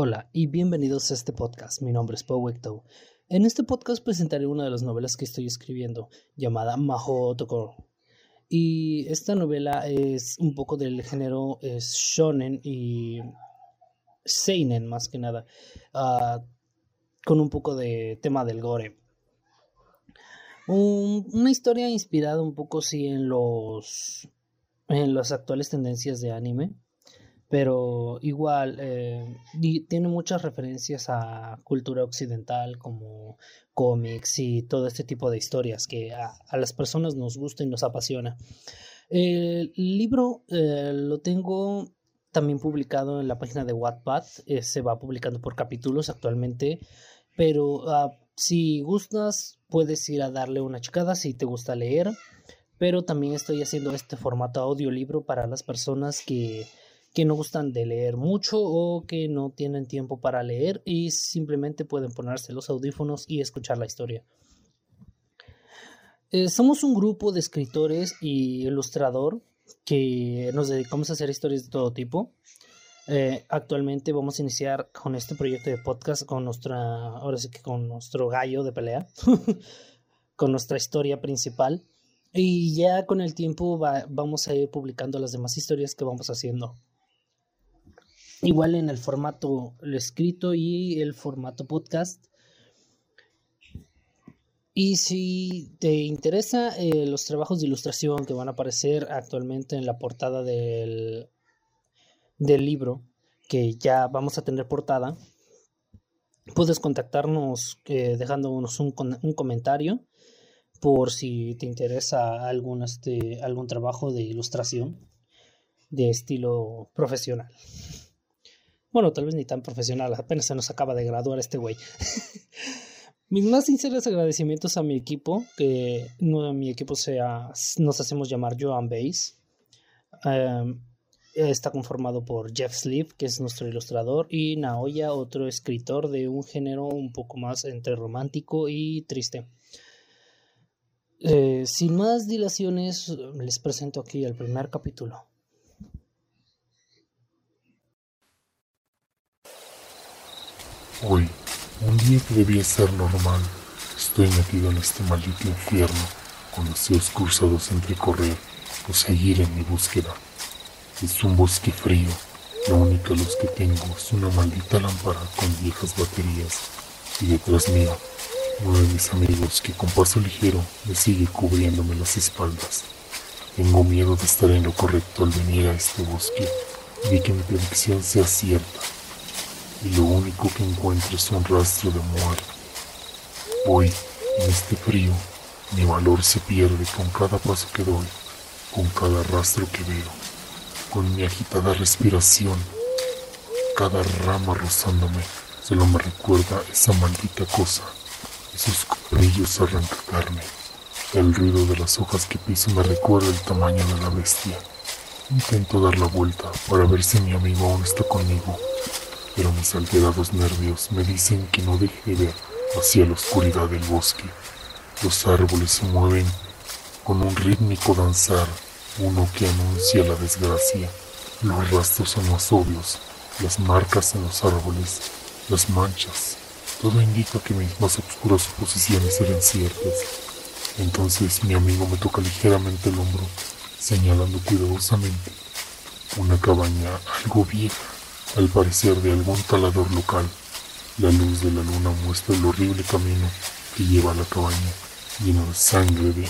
Hola y bienvenidos a este podcast. Mi nombre es Pau En este podcast presentaré una de las novelas que estoy escribiendo, llamada Maho. Y esta novela es un poco del género shonen y seinen más que nada, uh, con un poco de tema del gore. una historia inspirada un poco sí en los en las actuales tendencias de anime pero igual eh, tiene muchas referencias a cultura occidental como cómics y todo este tipo de historias que a, las personas nos gusta y nos apasiona. El libro eh, lo tengo también publicado en la página de Wattpad, eh, se va publicando por capítulos actualmente, pero ah, si gustas puedes ir a darle una checada si te gusta leer, pero también estoy haciendo este formato audiolibro para las personas que que no gustan de leer mucho o que no tienen tiempo para leer y simplemente pueden ponerse los audífonos y escuchar la historia. Eh, somos un grupo de escritores y ilustrador que nos dedicamos a hacer historias de todo tipo. Eh, actualmente vamos a iniciar con este proyecto de podcast con nuestra, ahora sí que con nuestro gallo de pelea, con nuestra historia principal. Y ya con el tiempo vamos a ir publicando las demás historias que vamos haciendo. Igual en el formato escrito y el formato podcast. Y si te interesa eh, los trabajos de ilustración que van a aparecer actualmente en la portada del, del libro, que ya vamos a tener portada, puedes contactarnos eh, dejándonos un, un, comentario por si te interesa algún, este, algún trabajo de ilustración de estilo profesional. Bueno, tal vez ni tan profesional, apenas se nos acaba de graduar este güey. Mis más sinceros agradecimientos a mi equipo, que no, mi equipo sea, nos hacemos llamar Joan Base. Em, está conformado por Jeff Sleep, que es nuestro ilustrador, y Naoya, otro escritor de un género un poco más entre romántico y triste. Eh, sin más dilaciones, les presento aquí el primer capítulo. Hoy, un día que debía ser normal, estoy metido en este maldito infierno con deseos cruzados entre correr o seguir en mi búsqueda. Es un bosque frío, la única luz que tengo es una maldita lámpara con viejas baterías y detrás mío uno de mis amigos que con paso ligero me sigue cubriéndome las espaldas. Tengo miedo de estar en lo correcto al venir a este bosque y de que mi predicción sea cierta y lo único que encuentro es un rastro de muerte. Hoy, en este frío, mi valor se pierde con cada paso que doy, con cada rastro que veo, con mi agitada respiración. Cada rama rozándome solo me recuerda esa maldita cosa, esos brillos arranca carne. El ruido de las hojas que piso me recuerda el tamaño de la bestia. Intento dar la vuelta para ver si mi amigo aún está conmigo, pero mis alterados nervios me dicen que no deje de ver hacia la oscuridad del bosque. Los árboles se mueven con un rítmico danzar, uno que anuncia la desgracia. Los rastros son más obvios, las marcas en los árboles, las manchas. Todo indica que mis más oscuras suposiciones serán ciertas. Entonces mi amigo me toca ligeramente el hombro, señalando cuidadosamente una cabaña algo vieja al parecer de algún talador local. La luz de la luna muestra el horrible camino que lleva a la cabaña, lleno de sangre de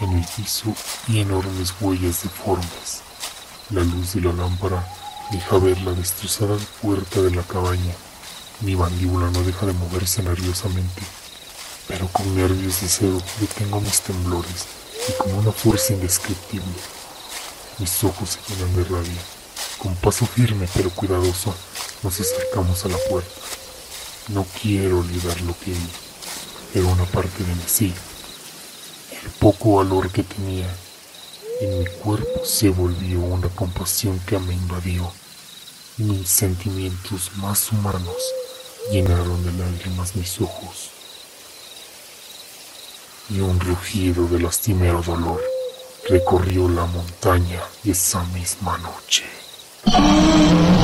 en el piso y enormes huellas deformes. La luz de la lámpara deja ver la destrozada puerta de la cabaña. Mi mandíbula no deja de moverse nerviosamente, pero con nervios de cero detengo mis temblores y con una fuerza indescriptible. Mis ojos se llenan de rabia con paso firme pero cuidadoso nos acercamos a la puerta. No quiero olvidar lo que pero una parte de mí sí. El poco valor que tenía en mi cuerpo se volvió una compasión que me invadió. Mis sentimientos más humanos llenaron de lágrimas mis ojos. Y un rugido de lastimero dolor recorrió la montaña esa misma noche. Oh.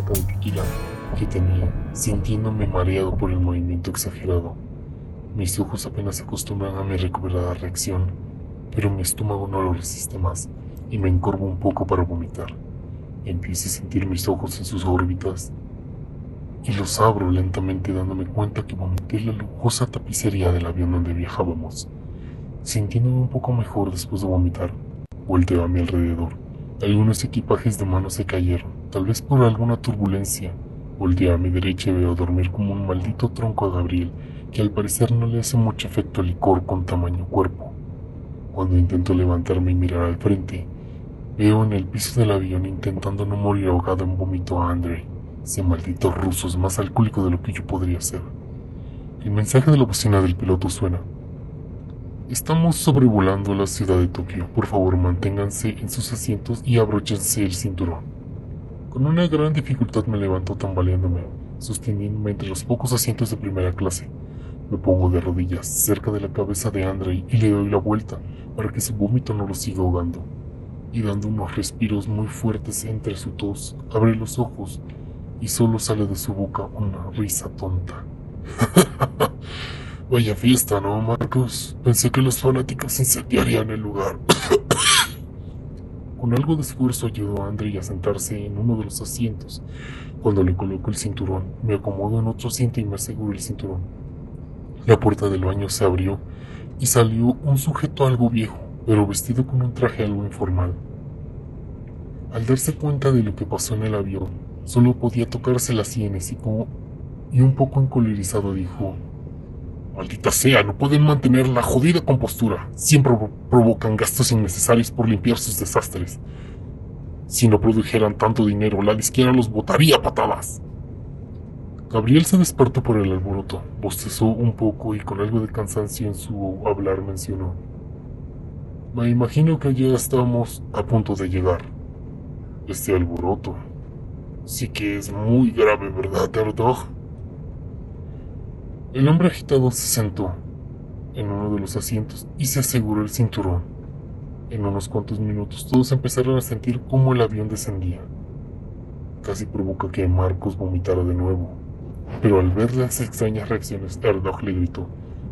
De tequila que tenía, sintiéndome mareado por el movimiento exagerado. Mis ojos apenas se acostumbran a mi recuperada reacción, pero mi estómago no lo resiste más y me encorvo un poco para vomitar. Empiezo a sentir mis ojos en sus órbitas y los abro lentamente dándome cuenta que vomité la lujosa tapicería del avión donde viajábamos. Sintiéndome un poco mejor después de vomitar, volteo a mi alrededor. Algunos equipajes de mano se cayeron, tal vez por alguna turbulencia. Volteo a mi derecha y veo dormir como un maldito tronco a Gabriel, que al parecer no le hace mucho efecto al licor con tamaño cuerpo. Cuando intento levantarme y mirar al frente, veo en el piso del avión intentando no morir ahogado en vómito a Andrei. Ese maldito ruso más alcohólico de lo que yo podría ser. El mensaje de la bocina del piloto suena. Estamos sobrevolando la ciudad de Tokio. Por favor, manténganse en sus asientos y abróchense el cinturón. Con una gran dificultad me levanto tambaleándome, sosteniéndome entre los pocos asientos de primera clase. Me pongo de rodillas cerca de la cabeza de Andrei y le doy la vuelta para que su vómito no lo siga ahogando. Y dando unos respiros muy fuertes entre su tos, abre los ojos y solo sale de su boca una risa tonta. Vaya fiesta, ¿no, Marcos? Pensé que los fanáticos incendiarían el lugar. Con algo de esfuerzo ayudó a André a sentarse en uno de los asientos. Cuando le coloco el cinturón, me acomodo en otro asiento y me aseguro el cinturón. La puerta del baño se abrió y salió un sujeto algo viejo, pero vestido con un traje algo informal. Al darse cuenta de lo que pasó en el avión, Solo podía tocarse las sienes y, como, y un poco encolerizado dijo, Maldita sea, no pueden mantener la jodida compostura. Siempre provocan gastos innecesarios por limpiar sus desastres. Si no produjeran tanto dinero, la izquierda los botaría patadas. Gabriel se despertó por el alboroto, bostezó un poco y con algo de cansancio en su hablar mencionó. Me imagino que ya estamos a punto de llegar. Este alboroto, Sí que es muy grave, ¿verdad, Erdog? El hombre agitado se sentó en uno de los asientos y se aseguró el cinturón. En unos cuantos minutos todos empezaron a sentir cómo el avión descendía. Casi provoca que Marcos vomitara de nuevo. Pero al ver las extrañas reacciones, Erdog le gritó,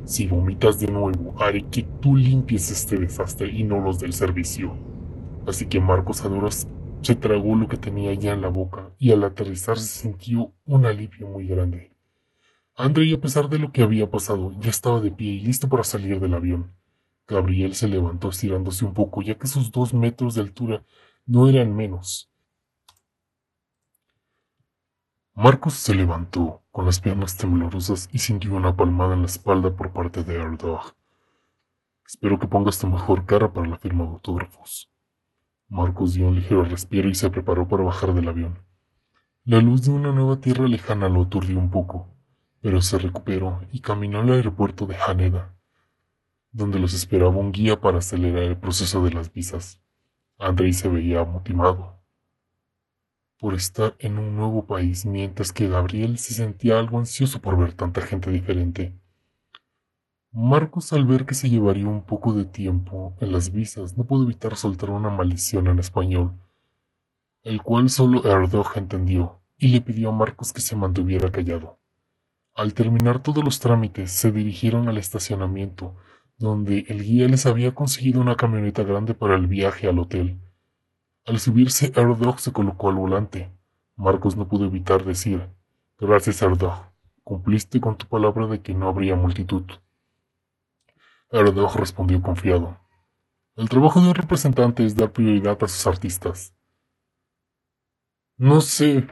si vomitas de nuevo, haré que tú limpies este desastre y no los del servicio. Así que Marcos a se tragó lo que tenía ya en la boca y al aterrizar se sintió un alivio muy grande. Andrei, a pesar de lo que había pasado, ya estaba de pie y listo para salir del avión. Gabriel se levantó estirándose un poco, ya que sus dos metros de altura no eran menos. Marcos se levantó, con las piernas temblorosas, y sintió una palmada en la espalda por parte de Erdog. Espero que pongas tu mejor cara para la firma de autógrafos. Marcos dio un ligero respiro y se preparó para bajar del avión. La luz de una nueva tierra lejana lo aturdió un poco, pero se recuperó y caminó al aeropuerto de Haneda, donde los esperaba un guía para acelerar el proceso de las visas. Andrei se veía motivado por estar en un nuevo país, mientras que Gabriel se sentía algo ansioso por ver tanta gente diferente. Marcos, al ver que se llevaría un poco de tiempo en las visas, no pudo evitar soltar una maldición en español, el cual solo Erdog entendió, y le pidió a Marcos que se mantuviera callado. Al terminar todos los trámites, se dirigieron al estacionamiento, donde el guía les había conseguido una camioneta grande para el viaje al hotel. Al subirse, Erdog se colocó al volante. Marcos no pudo evitar decir, Gracias, Erdog. Cumpliste con tu palabra de que no habría multitud. Erdog respondió confiado. El trabajo de un representante es dar prioridad a sus artistas. No sé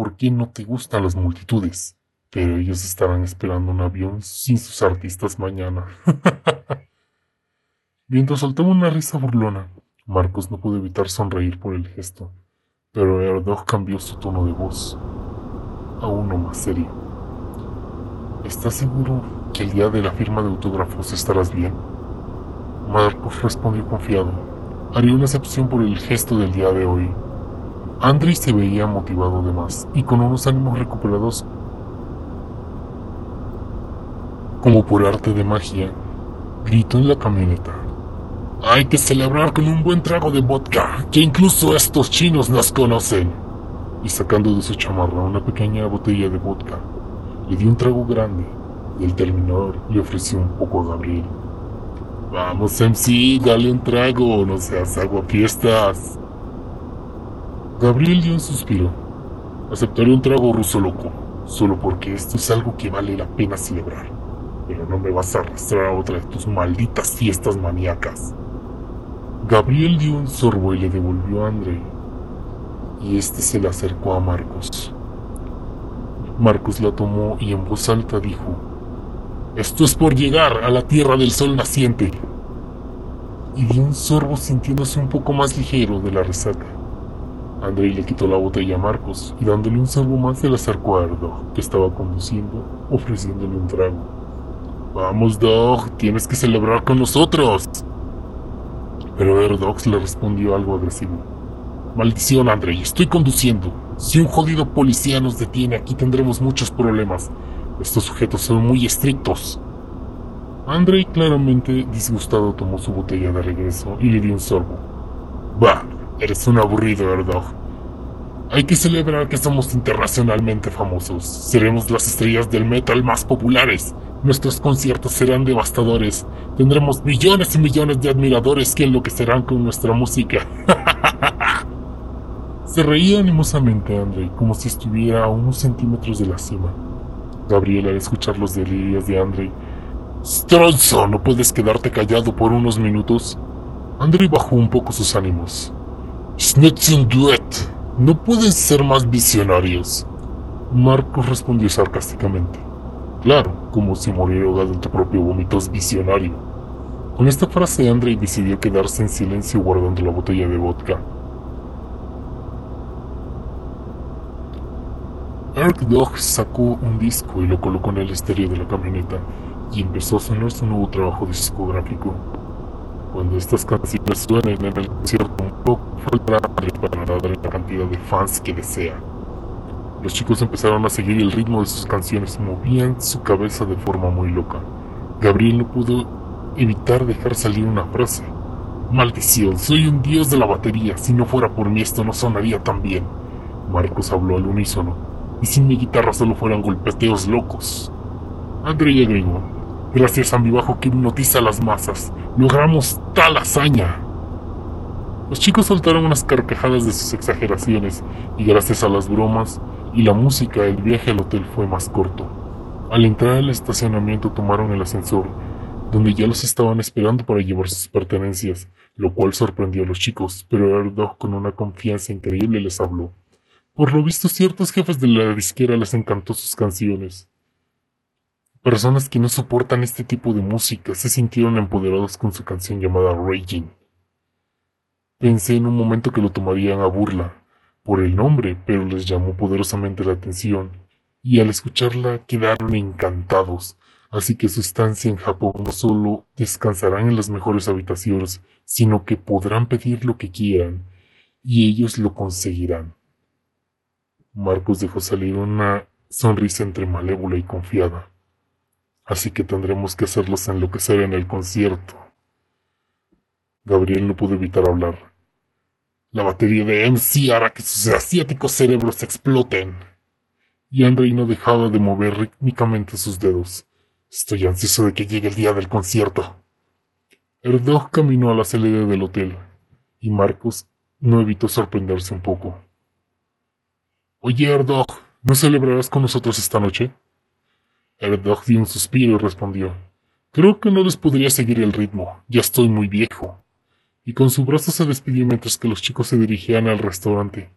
por qué no te gustan las multitudes, pero ellos estarán esperando un avión sin sus artistas mañana. Mientras soltaba una risa burlona, Marcos no pudo evitar sonreír por el gesto, pero Erdog cambió su tono de voz a uno más serio. ¿Estás seguro que el día de la firma de autógrafos estarás bien? Marcos respondió confiado. Haría una excepción por el gesto del día de hoy. Andrés se veía motivado de más y con unos ánimos recuperados como por arte de magia, gritó en la camioneta. Hay que celebrar con un buen trago de vodka, que incluso estos chinos nos conocen. Y sacando de su chamarra una pequeña botella de vodka, le dio un trago grande y al terminar le ofreció un poco a Gabriel. Vamos, MC, dale un trago, no seas fiestas. Gabriel dio un suspiro. Aceptaré un trago ruso loco, solo porque esto es algo que vale la pena celebrar. Pero no me vas a arrastrar a otra de tus malditas fiestas maníacas. Gabriel dio un sorbo y le devolvió a André, y este se le acercó a Marcos. Marcos la tomó y en voz alta dijo, Esto es por llegar a la tierra del sol naciente. Y dio un sorbo sintiéndose un poco más ligero de la resaca. André le quitó la botella a Marcos y dándole un sorbo más se le acercó a Erdog, que estaba conduciendo, ofreciéndole un trago. Vamos, Dog, tienes que celebrar con nosotros. Pero Erdox le respondió algo agresivo. Maldición, Andrei, estoy conduciendo. Si un jodido policía nos detiene, aquí tendremos muchos problemas. Estos sujetos son muy estrictos. Andrei, claramente disgustado, tomó su botella de regreso y le dio un sorbo. Bah, eres un aburrido, Erdog. Hay que celebrar que somos internacionalmente famosos. Seremos las estrellas del metal más populares. Nuestros conciertos serán devastadores. Tendremos millones y millones de admiradores que enloquecerán con nuestra música. Se reía animosamente Andrei, como si estuviera a unos centímetros de la cima. Gabriel, al escuchar los delirios de Andrei, Stronzo, ¿no puedes quedarte callado por unos minutos? Andrei bajó un poco sus ánimos. Duet. ¿No pueden ser más visionarios? Marcos respondió sarcásticamente. Claro, como si morir ahogado en tu propio vómito es visionario. Con esta frase, Andrei decidió quedarse en silencio guardando la botella de vodka. Eric Dog sacó un disco y lo colocó en el estéreo de la camioneta y empezó a sonar su nuevo trabajo discográfico. Cuando estas canciones suenen en el concierto, un poco faltará para darle la cantidad de fans que desea. Los chicos empezaron a seguir el ritmo de sus canciones, movían su cabeza de forma muy loca. Gabriel no pudo evitar dejar salir una frase. Maldición, soy un dios de la batería, si no fuera por mí esto no sonaría tan bien. Marcos habló al unísono, y sin mi guitarra solo fueran golpeteos locos. André agregó, gracias a mi bajo que hipnotiza a las masas, logramos tal hazaña. Los chicos soltaron unas carcajadas de sus exageraciones, y gracias a las bromas, y la música del viaje al hotel fue más corto. Al entrar al estacionamiento tomaron el ascensor, donde ya los estaban esperando para llevar sus pertenencias, lo cual sorprendió a los chicos, pero Erdog con una confianza increíble les habló. Por lo visto ciertos jefes de la disquera les encantó sus canciones. Personas que no soportan este tipo de música se sintieron empoderados con su canción llamada Raging. Pensé en un momento que lo tomarían a burla, por el nombre, pero les llamó poderosamente la atención, y al escucharla quedaron encantados, así que su estancia en Japón no solo descansarán en las mejores habitaciones, sino que podrán pedir lo que quieran, y ellos lo conseguirán. Marcos dejó salir una sonrisa entre malévola y confiada. Así que tendremos que hacerlos enloquecer en el concierto. Gabriel no pudo evitar hablar. La batería de MC hará que sus asiáticos cerebros exploten. Y Andrei no dejaba de mover rítmicamente sus dedos. Estoy ansioso de que llegue el día del concierto. Erdog caminó a la salida del hotel, y Marcos no evitó sorprenderse un poco. Oye, Erdog, ¿no celebrarás con nosotros esta noche? Erdog dio un suspiro y respondió. Creo que no les podría seguir el ritmo, ya estoy muy viejo y con su brazo se despidió mientras que los chicos se dirigían al restaurante,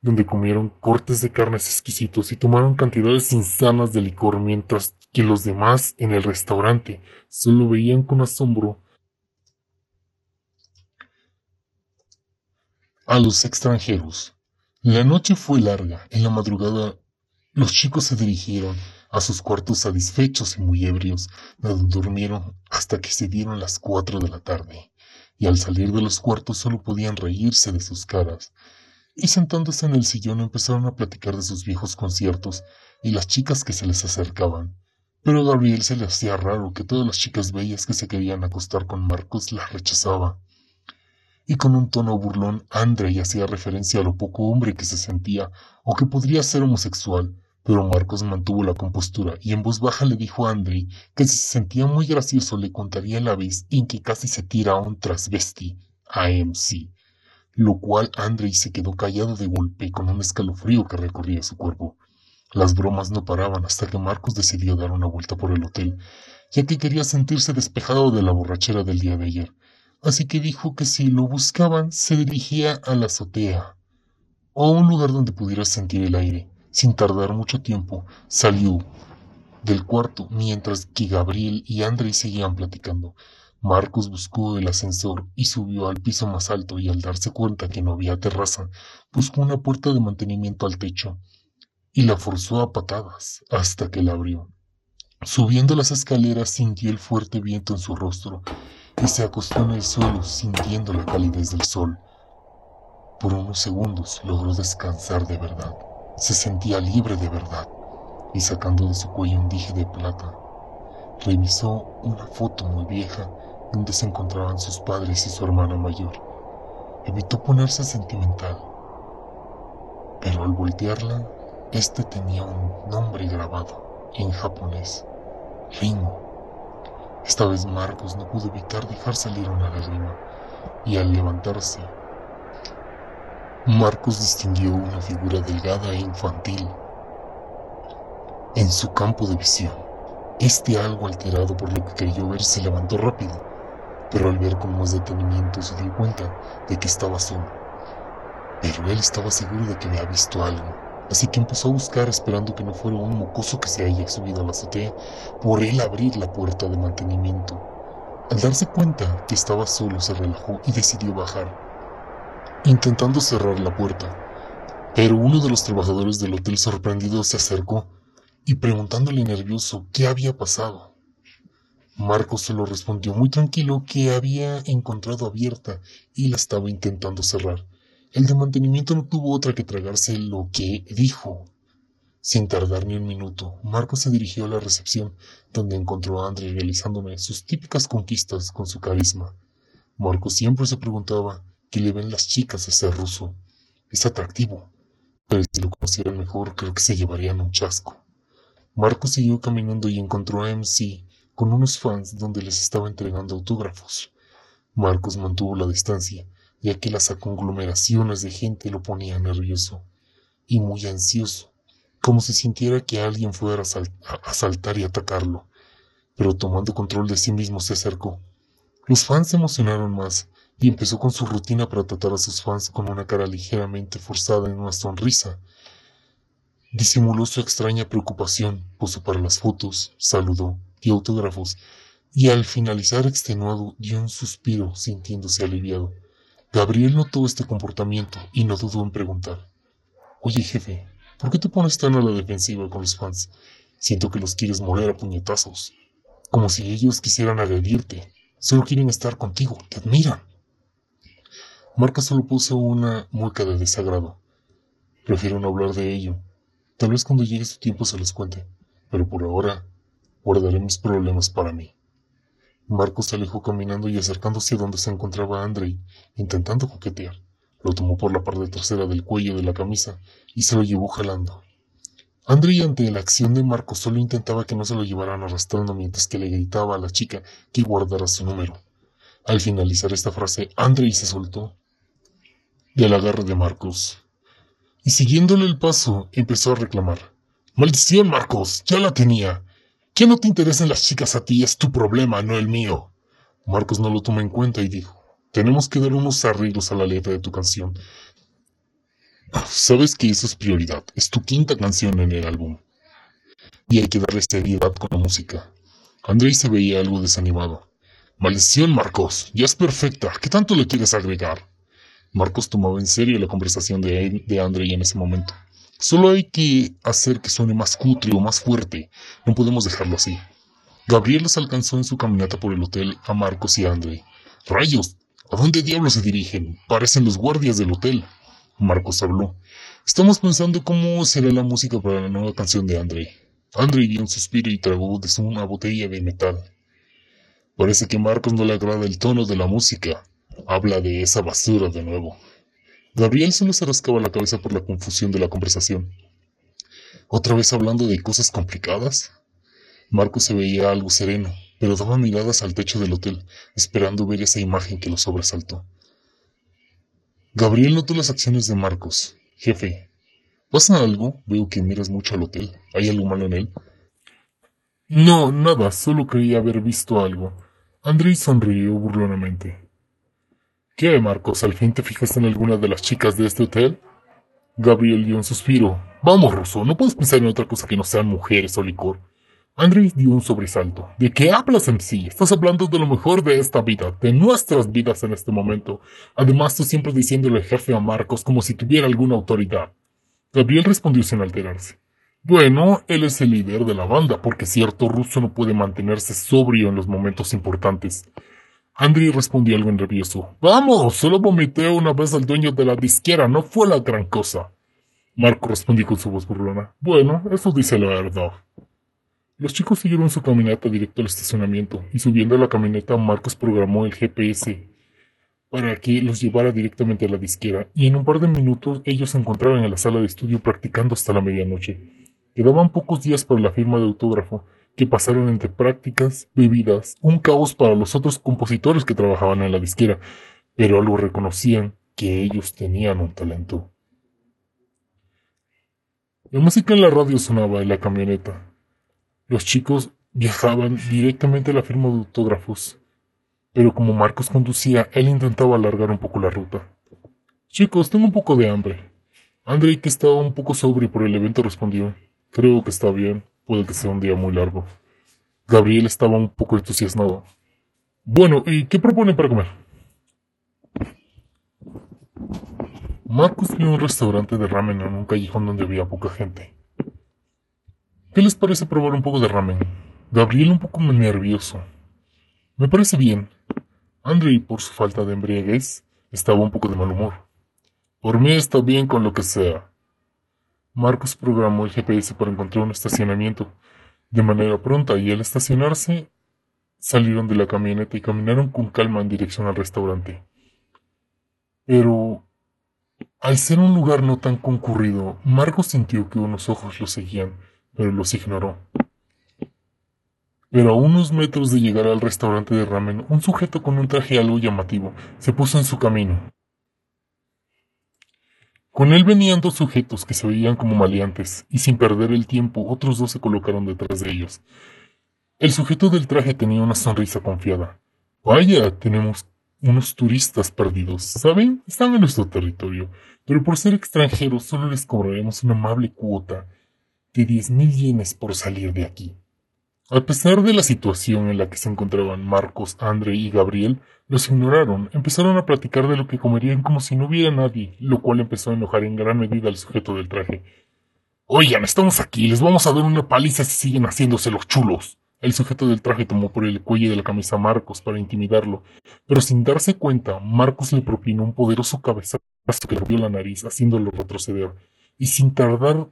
donde comieron cortes de carnes exquisitos y tomaron cantidades insanas de licor mientras que los demás en el restaurante solo veían con asombro a los extranjeros. La noche fue larga. En la madrugada los chicos se dirigieron a sus cuartos satisfechos y muy ebrios, donde durmieron hasta que se dieron las cuatro de la tarde y al salir de los cuartos solo podían reírse de sus caras. Y sentándose en el sillón empezaron a platicar de sus viejos conciertos y las chicas que se les acercaban. Pero a Gabriel se le hacía raro que todas las chicas bellas que se querían acostar con Marcos las rechazaba. Y con un tono burlón, Andrei hacía referencia a lo poco hombre que se sentía o que podría ser homosexual, pero Marcos mantuvo la compostura y en voz baja le dijo a Andrei que si se sentía muy gracioso le contaría la vez en que casi se tira a un transvesti, a MC, lo cual Andrei se quedó callado de golpe con un escalofrío que recorría su cuerpo. Las bromas no paraban hasta que Marcos decidió dar una vuelta por el hotel, ya que quería sentirse despejado de la borrachera del día de ayer. Así que dijo que si lo buscaban se dirigía a la azotea, o a un lugar donde pudiera sentir el aire. Sin tardar mucho tiempo, salió del cuarto mientras que Gabriel y Andrei seguían platicando. Marcos buscó el ascensor y subió al piso más alto y al darse cuenta que no había terraza, buscó una puerta de mantenimiento al techo y la forzó a patadas hasta que la abrió. Subiendo las escaleras sintió el fuerte viento en su rostro y se acostó en el suelo sintiendo la calidez del sol. Por unos segundos logró descansar de verdad. Se sentía libre de verdad y sacando de su cuello un dije de plata, revisó una foto muy vieja donde se encontraban sus padres y su hermana mayor. Evitó ponerse sentimental, pero al voltearla este tenía un nombre grabado en japonés, Ringo. Esta vez Marcos no pudo evitar dejar salir una lágrima y al levantarse, Marcos distinguió una figura delgada e infantil en su campo de visión. Este algo alterado por lo que creyó ver se levantó rápido, pero al ver con más detenimiento se dio cuenta de que estaba solo. Pero él estaba seguro de que había visto algo así que empezó a buscar esperando que no fuera un mocoso que se haya subido a la azotea por él abrir la puerta de mantenimiento. Al darse cuenta que estaba solo se relajó y decidió bajar, intentando cerrar la puerta. Pero uno de los trabajadores del hotel sorprendido se acercó y preguntándole nervioso qué había pasado. Marcos se lo respondió muy tranquilo que había encontrado abierta y la estaba intentando cerrar. El de mantenimiento no tuvo otra que tragarse lo que dijo. Sin tardar ni un minuto, Marcos se dirigió a la recepción, donde encontró a André realizándome sus típicas conquistas con su carisma. Marcos siempre se preguntaba qué le ven las chicas a ese ruso. Es atractivo, pero si lo conocieran mejor, creo que se llevarían un chasco. Marcos siguió caminando y encontró a MC con unos fans donde les estaba entregando autógrafos. Marcos mantuvo la distancia ya que las conglomeraciones de gente lo ponían nervioso y muy ansioso, como si sintiera que alguien fuera a asaltar y atacarlo, pero tomando control de sí mismo se acercó. Los fans se emocionaron más y empezó con su rutina para tratar a sus fans con una cara ligeramente forzada en una sonrisa. Disimuló su extraña preocupación, posó para las fotos, saludó, dio autógrafos y al finalizar extenuado dio un suspiro sintiéndose aliviado. Gabriel notó este comportamiento y no dudó en preguntar. Oye, jefe, ¿por qué te pones tan a la defensiva con los fans? Siento que los quieres moler a puñetazos. Como si ellos quisieran agredirte. Solo quieren estar contigo, te admiran. Marca solo puso una mueca de desagrado. Prefiero no hablar de ello. Tal vez cuando llegue su tiempo se los cuente, pero por ahora guardaré mis problemas para mí. Marcos se alejó caminando y acercándose a donde se encontraba Andrei, intentando coquetear. Lo tomó por la parte trasera del cuello de la camisa y se lo llevó jalando. Andrei ante la acción de Marcos solo intentaba que no se lo llevaran arrastrando mientras que le gritaba a la chica que guardara su número. Al finalizar esta frase, Andrei se soltó del agarre de Marcos y siguiéndole el paso empezó a reclamar. ¡Maldición, Marcos! ¡Ya la tenía! Que no te interesen las chicas a ti es tu problema, no el mío. Marcos no lo tomó en cuenta y dijo, tenemos que dar unos arreglos a la letra de tu canción. Sabes que eso es prioridad, es tu quinta canción en el álbum. Y hay que darle seriedad con la música. Andrei se veía algo desanimado. Maldición, Marcos, ya es perfecta. ¿Qué tanto le quieres agregar? Marcos tomaba en serio la conversación de, de Andrei en ese momento. Solo hay que hacer que suene más cutre o más fuerte. No podemos dejarlo así. Gabriel los alcanzó en su caminata por el hotel a Marcos y a André. ¡Rayos! ¿A dónde diablos se dirigen? Parecen los guardias del hotel. Marcos habló. Estamos pensando cómo será la música para la nueva canción de André. Andrei dio un suspiro y tragó de una botella de metal. Parece que Marcos no le agrada el tono de la música. Habla de esa basura de nuevo. Gabriel solo se rascaba la cabeza por la confusión de la conversación. ¿Otra vez hablando de cosas complicadas? Marcos se veía algo sereno, pero daba miradas al techo del hotel, esperando ver esa imagen que lo sobresaltó. Gabriel notó las acciones de Marcos. Jefe, ¿pasa algo? Veo que miras mucho al hotel. ¿Hay algo malo en él? No, nada, solo creía haber visto algo. Andrés sonrió burlonamente. ¿Qué, Marcos? ¿Al fin te fijaste en alguna de las chicas de este hotel? Gabriel dio un suspiro. Vamos, Rosso, no puedes pensar en otra cosa que no sean mujeres o licor. Andrés dio un sobresalto. ¿De qué hablas en sí? Estás hablando de lo mejor de esta vida, de nuestras vidas en este momento. Además, tú siempre diciéndole jefe a Marcos como si tuviera alguna autoridad. Gabriel respondió sin alterarse. Bueno, él es el líder de la banda, porque cierto ruso no puede mantenerse sobrio en los momentos importantes. Andrés respondió algo nervioso. Vamos, solo vomité una vez al dueño de la disquera, no fue la gran cosa. Marco respondió con su voz burlona. Bueno, eso dice la verdad. Los chicos siguieron su caminata directo al estacionamiento, y subiendo a la camioneta Marcos programó el GPS para que los llevara directamente a la disquera, y en un par de minutos ellos se encontraban en la sala de estudio practicando hasta la medianoche. Quedaban pocos días para la firma de autógrafo, que pasaron entre prácticas, bebidas, un caos para los otros compositores que trabajaban en la disquera, pero algo reconocían que ellos tenían un talento. La música en la radio sonaba en la camioneta, los chicos viajaban directamente a la firma de autógrafos, pero como Marcos conducía, él intentaba alargar un poco la ruta. Chicos, tengo un poco de hambre. Andrei, que estaba un poco sobrio por el evento, respondió, creo que está bien, puede que sea un día muy largo. Gabriel estaba un poco entusiasmado. Bueno, ¿y qué proponen para comer? Marcos vio un restaurante de ramen en un callejón donde había poca gente. ¿Qué les parece probar un poco de ramen? Gabriel un poco nervioso. Me parece bien. Andrei, por su falta de embriaguez, estaba un poco de mal humor. Por mí está bien con lo que sea. Marcos programó el GPS para encontrar un estacionamiento de manera pronta y al estacionarse salieron de la camioneta y caminaron con calma en dirección al restaurante. Pero al ser un lugar no tan concurrido, Marcos sintió que unos ojos lo seguían pero los ignoró. Pero a unos metros de llegar al restaurante de ramen, un sujeto con un traje algo llamativo se puso en su camino. Con él venían dos sujetos que se veían como maleantes, y sin perder el tiempo otros dos se colocaron detrás de ellos. El sujeto del traje tenía una sonrisa confiada. Vaya, tenemos unos turistas perdidos, ¿saben? Están en nuestro territorio, pero por ser extranjeros solo les cobraremos una amable cuota de diez mil yenes por salir de aquí. A pesar de la situación en la que se encontraban Marcos, André y Gabriel, los ignoraron, empezaron a platicar de lo que comerían como si no hubiera nadie, lo cual empezó a enojar en gran medida al sujeto del traje. Oigan, estamos aquí, les vamos a dar una paliza si siguen haciéndose los chulos. El sujeto del traje tomó por el cuello de la camisa a Marcos para intimidarlo, pero sin darse cuenta, Marcos le propinó un poderoso cabezazo que le rompió la nariz, haciéndolo retroceder, y sin tardar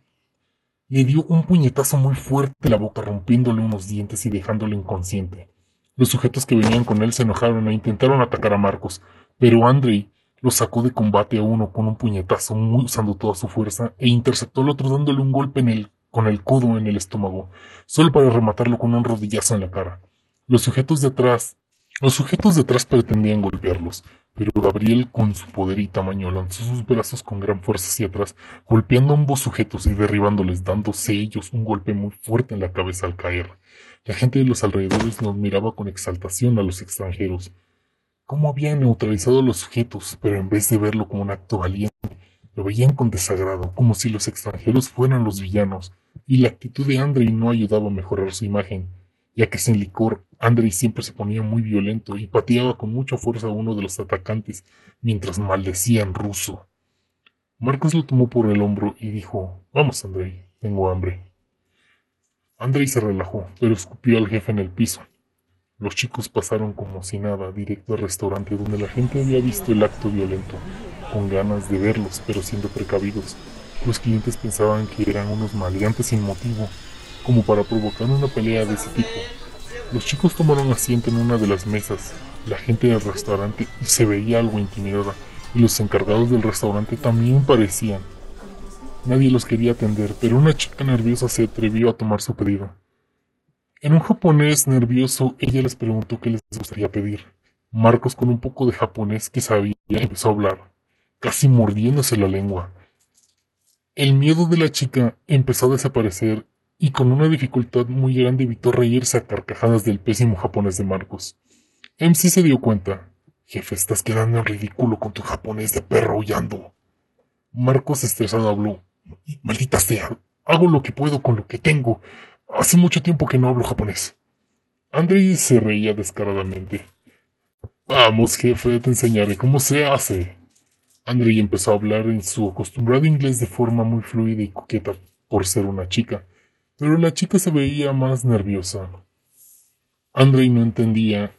le dio un puñetazo muy fuerte en la boca, rompiéndole unos dientes y dejándolo inconsciente. Los sujetos que venían con él se enojaron e intentaron atacar a Marcos, pero Andrei lo sacó de combate a uno con un puñetazo, muy usando toda su fuerza, e interceptó al otro dándole un golpe con el codo en el estómago, solo para rematarlo con un rodillazo en la cara. Los sujetos de atrás, los sujetos de atrás pretendían golpearlos, pero Gabriel, con su poder y tamaño, lanzó sus brazos con gran fuerza hacia atrás, golpeando a ambos sujetos y derribándoles, dándose ellos un golpe muy fuerte en la cabeza al caer. La gente de los alrededores nos miraba con exaltación a los extranjeros. Cómo habían neutralizado a los sujetos, pero en vez de verlo como un acto valiente, lo veían con desagrado, como si los extranjeros fueran los villanos, y la actitud de Andrei no ayudaba a mejorar su imagen ya que sin licor, Andrei siempre se ponía muy violento y pateaba con mucha fuerza a uno de los atacantes mientras maldecía en ruso. Marcos lo tomó por el hombro y dijo, Vamos, Andrei, tengo hambre. Andrei se relajó, pero escupió al jefe en el piso. Los chicos pasaron como si nada directo al restaurante donde la gente había visto el acto violento, con ganas de verlos, pero siendo precavidos. Los clientes pensaban que eran unos maleantes sin motivo, como para provocar una pelea de ese tipo. Los chicos tomaron asiento en una de las mesas, la gente del restaurante se veía algo intimidada, y los encargados del restaurante también parecían. Nadie los quería atender, pero una chica nerviosa se atrevió a tomar su pedido. En un japonés nervioso, ella les preguntó qué les gustaría pedir. Marcos, con un poco de japonés que sabía, empezó a hablar, casi mordiéndose la lengua. El miedo de la chica empezó a desaparecer y con una dificultad muy grande evitó reírse a carcajadas del pésimo japonés de Marcos. MC se dio cuenta. Jefe, estás quedando en ridículo con tu japonés de perro huyendo. Marcos estresado habló. Maldita sea, hago lo que puedo con lo que tengo. Hace mucho tiempo que no hablo japonés. Andrei se reía descaradamente. Vamos, jefe, te enseñaré cómo se hace. Andrei empezó a hablar en su acostumbrado inglés de forma muy fluida y coqueta por ser una chica pero la chica se veía más nerviosa. Andrei no entendía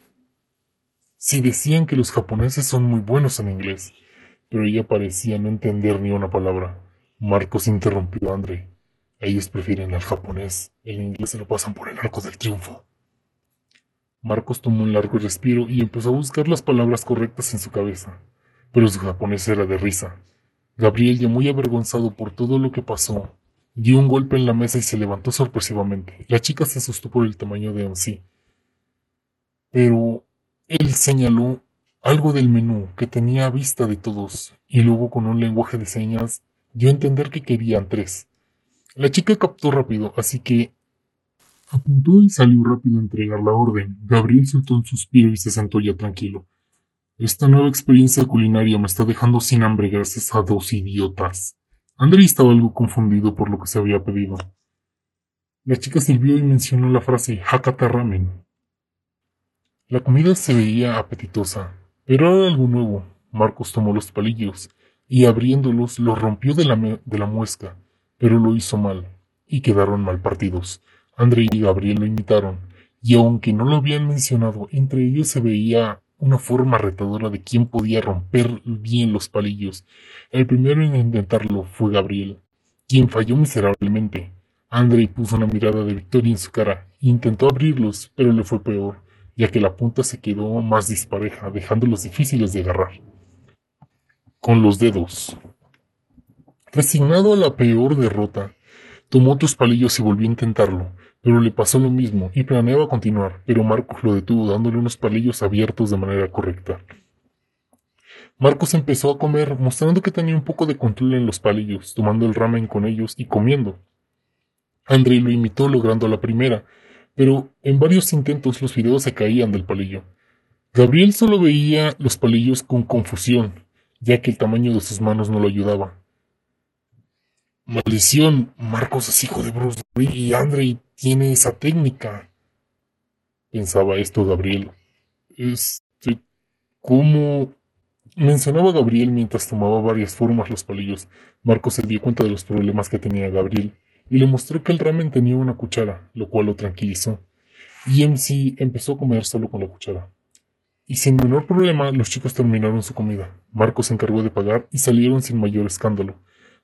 si decían que los japoneses son muy buenos en inglés, pero ella parecía no entender ni una palabra. Marcos interrumpió a Andrei. Ellos prefieren el japonés, el inglés se lo pasan por el arco del triunfo. Marcos tomó un largo respiro y empezó a buscar las palabras correctas en su cabeza, pero su japonés era de risa. Gabriel, ya muy avergonzado por todo lo que pasó, Dio un golpe en la mesa y se levantó sorpresivamente. La chica se asustó por el tamaño de sí. Pero él señaló algo del menú que tenía a vista de todos y luego con un lenguaje de señas dio a entender que querían tres. La chica captó rápido, así que apuntó y salió rápido a entregar la orden. Gabriel soltó un suspiro y se sentó ya tranquilo. Esta nueva experiencia culinaria me está dejando sin hambre gracias a dos idiotas. André estaba algo confundido por lo que se había pedido. La chica sirvió y mencionó la frase Hakata Ramen. La comida se veía apetitosa, pero era algo nuevo. Marcos tomó los palillos y abriéndolos los rompió de la, de la muesca, pero lo hizo mal, y quedaron mal partidos. André y Gabriel lo imitaron, y aunque no lo habían mencionado, entre ellos se veía una forma retadora de quién podía romper bien los palillos. El primero en intentarlo fue Gabriel, quien falló miserablemente. Andrei puso una mirada de victoria en su cara intentó abrirlos, pero le fue peor, ya que la punta se quedó más dispareja, dejándolos difíciles de agarrar. Con los dedos. Resignado a la peor derrota, tomó otros palillos y volvió a intentarlo, pero le pasó lo mismo y planeaba continuar, pero Marcos lo detuvo dándole unos palillos abiertos de manera correcta. Marcos empezó a comer, mostrando que tenía un poco de control en los palillos, tomando el ramen con ellos y comiendo. Andrei lo imitó logrando la primera, pero en varios intentos los fideos se caían del palillo. Gabriel solo veía los palillos con confusión, ya que el tamaño de sus manos no lo ayudaba. Maldición, Marcos es hijo de Bruce Lee y Andrei tiene esa técnica. Pensaba esto Gabriel. Este, ¿cómo? Mencionaba Gabriel mientras tomaba varias formas los palillos. Marcos se dio cuenta de los problemas que tenía Gabriel y le mostró que el ramen tenía una cuchara, lo cual lo tranquilizó. Y MC empezó a comer solo con la cuchara. Y sin menor problema, los chicos terminaron su comida. Marcos se encargó de pagar y salieron sin mayor escándalo.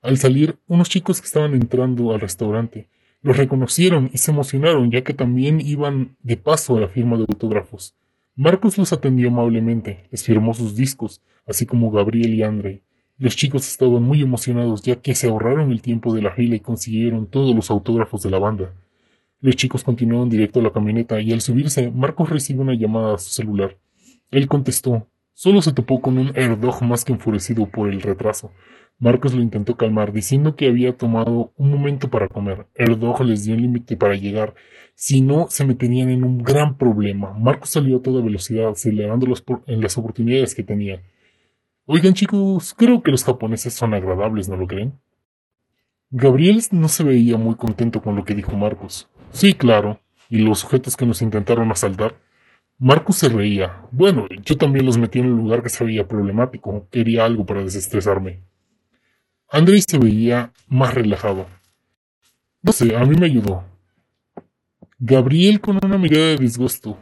Al salir, unos chicos que estaban entrando al restaurante los reconocieron y se emocionaron ya que también iban de paso a la firma de autógrafos. Marcos los atendió amablemente, les firmó sus discos, así como Gabriel y Andrei. Los chicos estaban muy emocionados ya que se ahorraron el tiempo de la fila y consiguieron todos los autógrafos de la banda. Los chicos continuaron directo a la camioneta y al subirse, Marcos recibió una llamada a su celular. Él contestó. Solo se topó con un Erdog más que enfurecido por el retraso. Marcos lo intentó calmar, diciendo que había tomado un momento para comer. Erdog les dio un límite para llegar, si no se meterían en un gran problema. Marcos salió a toda velocidad, acelerando en las oportunidades que tenía. Oigan chicos, creo que los japoneses son agradables, ¿no lo creen? Gabriel no se veía muy contento con lo que dijo Marcos. Sí, claro. ¿Y los sujetos que nos intentaron asaltar? Marcos se reía. Bueno, yo también los metí en un lugar que se veía problemático. Quería algo para desestresarme. Andrei se veía más relajado. No sé, a mí me ayudó. Gabriel con una mirada de disgusto.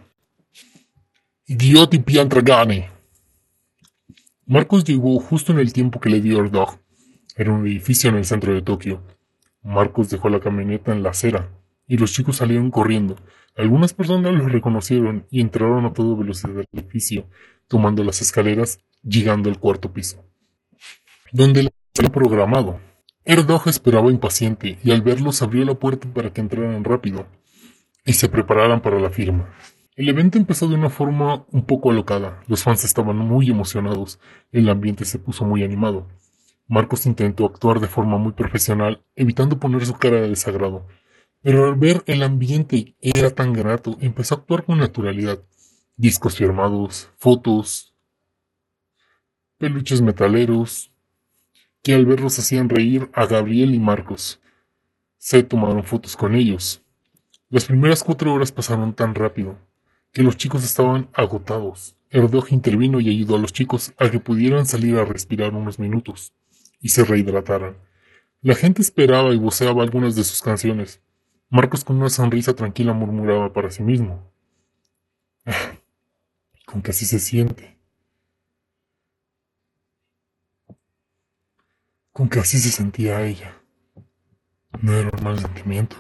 Idioti piantragane. Marcos llegó justo en el tiempo que le dio Erdog. Era un edificio en el centro de Tokio. Marcos dejó la camioneta en la acera y los chicos salieron corriendo. Algunas personas los reconocieron y entraron a toda velocidad del edificio, tomando las escaleras, llegando al cuarto piso, donde les había programado. Erdog esperaba impaciente y al verlos abrió la puerta para que entraran rápido y se prepararan para la firma. El evento empezó de una forma un poco alocada. Los fans estaban muy emocionados. El ambiente se puso muy animado. Marcos intentó actuar de forma muy profesional, evitando poner su cara de desagrado. Pero al ver el ambiente era tan grato, empezó a actuar con naturalidad. Discos firmados, fotos, peluches metaleros, que al verlos hacían reír a Gabriel y Marcos. Se tomaron fotos con ellos. Las primeras cuatro horas pasaron tan rápido que los chicos estaban agotados. Erdog intervino y ayudó a los chicos a que pudieran salir a respirar unos minutos y se rehidrataran. La gente esperaba y voceaba algunas de sus canciones. Marcos con una sonrisa tranquila murmuraba para sí mismo. con que así se siente. Con que así se sentía ella. No era un mal sentimiento.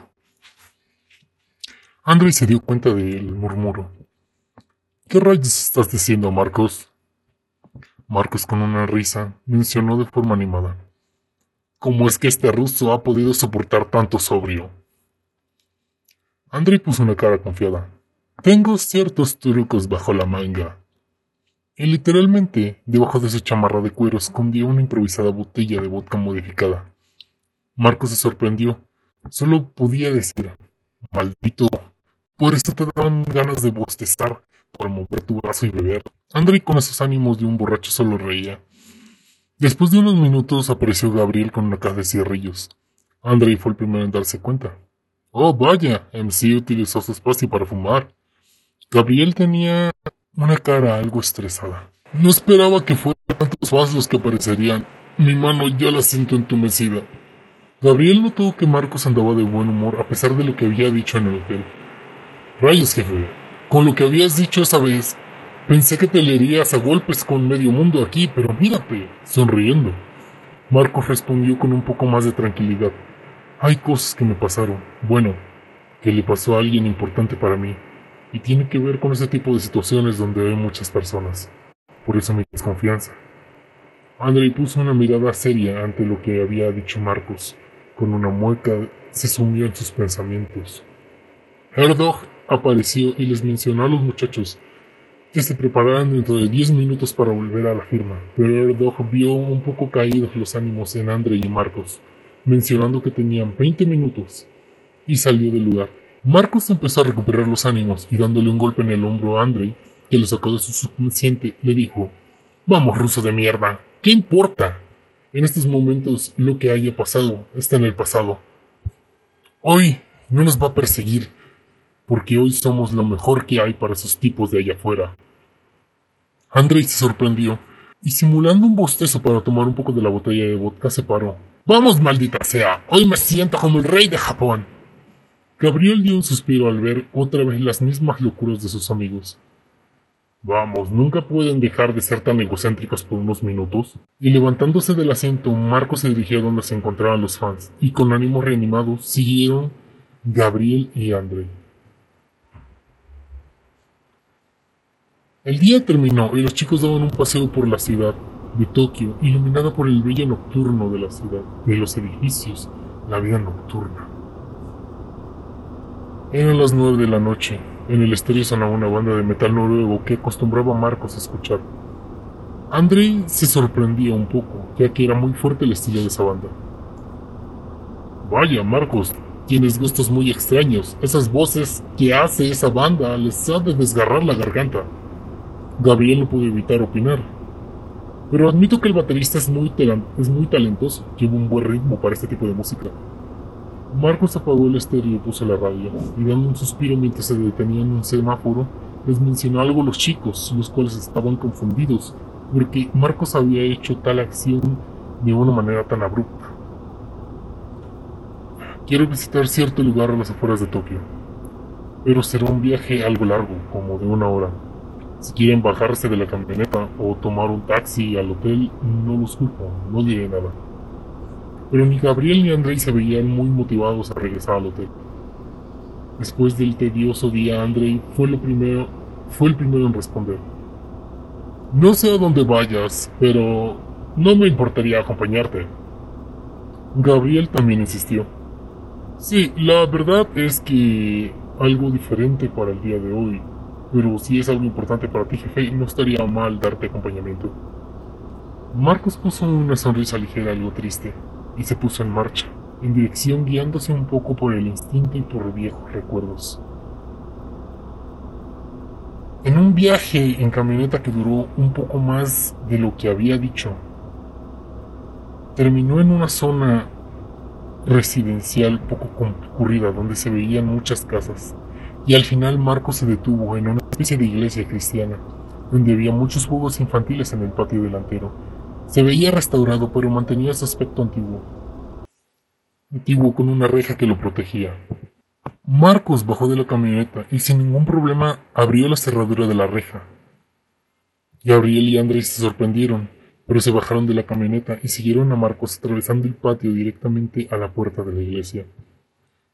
André se dio cuenta del murmuro. ¿Qué rayos estás diciendo, Marcos? Marcos con una risa mencionó de forma animada. ¿Cómo es que este ruso ha podido soportar tanto sobrio? Andrei puso una cara confiada. Tengo ciertos trucos bajo la manga. Y literalmente, debajo de su chamarra de cuero escondía una improvisada botella de vodka modificada. Marcos se sorprendió. Solo podía decir, maldito, por eso te daban ganas de bostezar por mover tu brazo y beber. André con esos ánimos de un borracho solo reía. Después de unos minutos apareció Gabriel con una caja de cigarrillos. André fue el primero en darse cuenta. Oh, vaya, MC utilizó su espacio para fumar. Gabriel tenía una cara algo estresada. No esperaba que fueran tantos fans los que aparecerían. Mi mano ya la siento entumecida. Gabriel notó que Marcos andaba de buen humor a pesar de lo que había dicho en el hotel. Rayos, jefe, con lo que habías dicho esa vez, pensé que te leerías a golpes con medio mundo aquí, pero mírate, sonriendo. Marcos respondió con un poco más de tranquilidad. Hay cosas que me pasaron. Bueno, que le pasó a alguien importante para mí. Y tiene que ver con ese tipo de situaciones donde hay muchas personas. Por eso mi desconfianza. Andrei puso una mirada seria ante lo que había dicho Marcos. Con una mueca se sumió en sus pensamientos. Erdog apareció y les mencionó a los muchachos que se prepararan dentro de diez minutos para volver a la firma, pero Erdog vio un poco caídos los ánimos en Andre y Marcos, mencionando que tenían 20 minutos, y salió del lugar. Marcos empezó a recuperar los ánimos y dándole un golpe en el hombro a Andre, que lo sacó de su subconsciente, le dijo, Vamos, ruso de mierda, ¿qué importa? En estos momentos lo que haya pasado está en el pasado. Hoy no nos va a perseguir, porque hoy somos lo mejor que hay para esos tipos de allá afuera. Andrei se sorprendió y simulando un bostezo para tomar un poco de la botella de vodka se paró. Vamos, maldita sea, hoy me siento como el rey de Japón. Gabriel dio un suspiro al ver otra vez las mismas locuras de sus amigos. Vamos, nunca pueden dejar de ser tan egocéntricos por unos minutos. Y levantándose del asiento, Marco se dirigió a donde se encontraban los fans, y con ánimo reanimado siguieron Gabriel y Andrei. El día terminó y los chicos daban un paseo por la ciudad de Tokio, iluminada por el brillo nocturno de la ciudad, de los edificios, la vida nocturna. Eran las nueve de la noche. En el estéreo sonaba una banda de metal noruego que acostumbraba Marcos a escuchar. Andrei se sorprendía un poco, ya que era muy fuerte el estilo de esa banda. Vaya, Marcos, tienes gustos muy extraños. Esas voces que hace esa banda les ha de desgarrar la garganta. Gabriel no pudo evitar opinar. Pero admito que el baterista es muy, es muy talentoso, lleva un buen ritmo para este tipo de música. Marcos apagó el estéreo puso la radio, y dando un suspiro mientras se detenía en un semáforo, les mencionó algo a los chicos, los cuales estaban confundidos, porque Marcos había hecho tal acción de una manera tan abrupta. Quiero visitar cierto lugar a las afueras de Tokio, pero será un viaje algo largo, como de una hora. Si quieren bajarse de la camioneta o tomar un taxi al hotel, no los culpo, no diré nada. Pero ni Gabriel ni Andrei se veían muy motivados a regresar al hotel. Después del tedioso día, Andrei fue, el primero en responder. No sé a dónde vayas, pero no me importaría acompañarte. Gabriel también insistió. Sí, la verdad es que algo diferente para el día de hoy, pero si es algo importante para ti, jefe, no estaría mal darte acompañamiento. Marcos puso una sonrisa ligera algo triste y se puso en marcha, en dirección guiándose un poco por el instinto y por viejos recuerdos. En un viaje en camioneta que duró un poco más de lo que había dicho, terminó en una zona residencial poco concurrida donde se veían muchas casas y al final Marcos se detuvo en una especie de iglesia cristiana donde había muchos juegos infantiles en el patio delantero. Se veía restaurado pero mantenía su aspecto antiguo, antiguo con una reja que lo protegía. Marcos bajó de la camioneta y sin ningún problema abrió la cerradura de la reja. Gabriel y Andrés se sorprendieron pero se bajaron de la camioneta y siguieron a Marcos atravesando el patio directamente a la puerta de la iglesia,